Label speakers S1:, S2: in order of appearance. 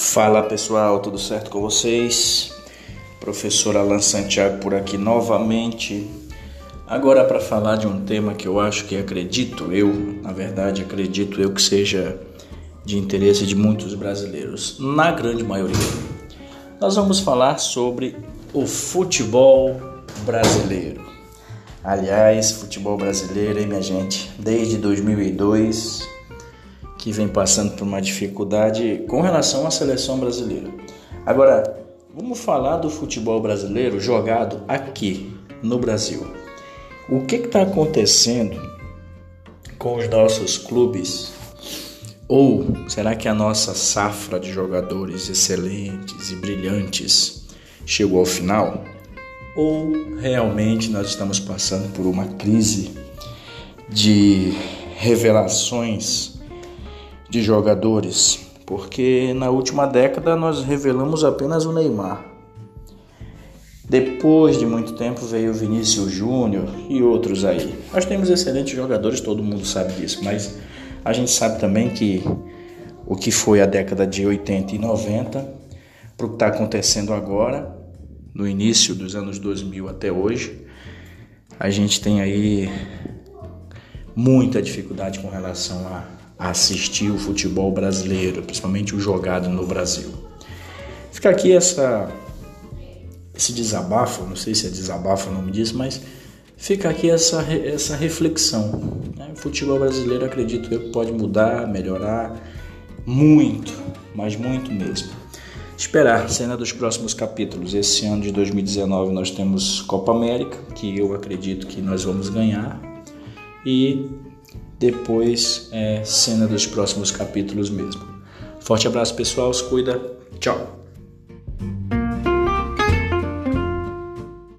S1: Fala pessoal, tudo certo com vocês? Professor Alan Santiago por aqui novamente. Agora para falar de um tema que eu acho que acredito eu, na verdade acredito eu que seja de interesse de muitos brasileiros, na grande maioria. Nós vamos falar sobre o futebol brasileiro. Aliás, futebol brasileiro, hein, minha gente? Desde 2002 que vem passando por uma dificuldade com relação à seleção brasileira. Agora, vamos falar do futebol brasileiro jogado aqui no Brasil. O que está acontecendo com os nossos clubes? Ou será que a nossa safra de jogadores excelentes e brilhantes chegou ao final? Ou realmente nós estamos passando por uma crise de revelações de jogadores, porque na última década nós revelamos apenas o Neymar. Depois de muito tempo veio o Vinícius Júnior e outros aí. Nós temos excelentes jogadores, todo mundo sabe disso, mas a gente sabe também que o que foi a década de 80 e 90 para o que está acontecendo agora, no início dos anos 2000 até hoje, a gente tem aí muita dificuldade com relação a assistir o futebol brasileiro, principalmente o jogado no Brasil. Fica aqui essa esse desabafo, não sei se é desabafo o nome disso, mas fica aqui essa, essa reflexão. Né? O futebol brasileiro, acredito eu, pode mudar, melhorar muito, mas muito mesmo. Esperar cena dos próximos capítulos. Esse ano de 2019 nós temos Copa América, que eu acredito que nós vamos ganhar, e depois é cena dos próximos capítulos mesmo. Forte abraço, pessoal. Se cuida. Tchau.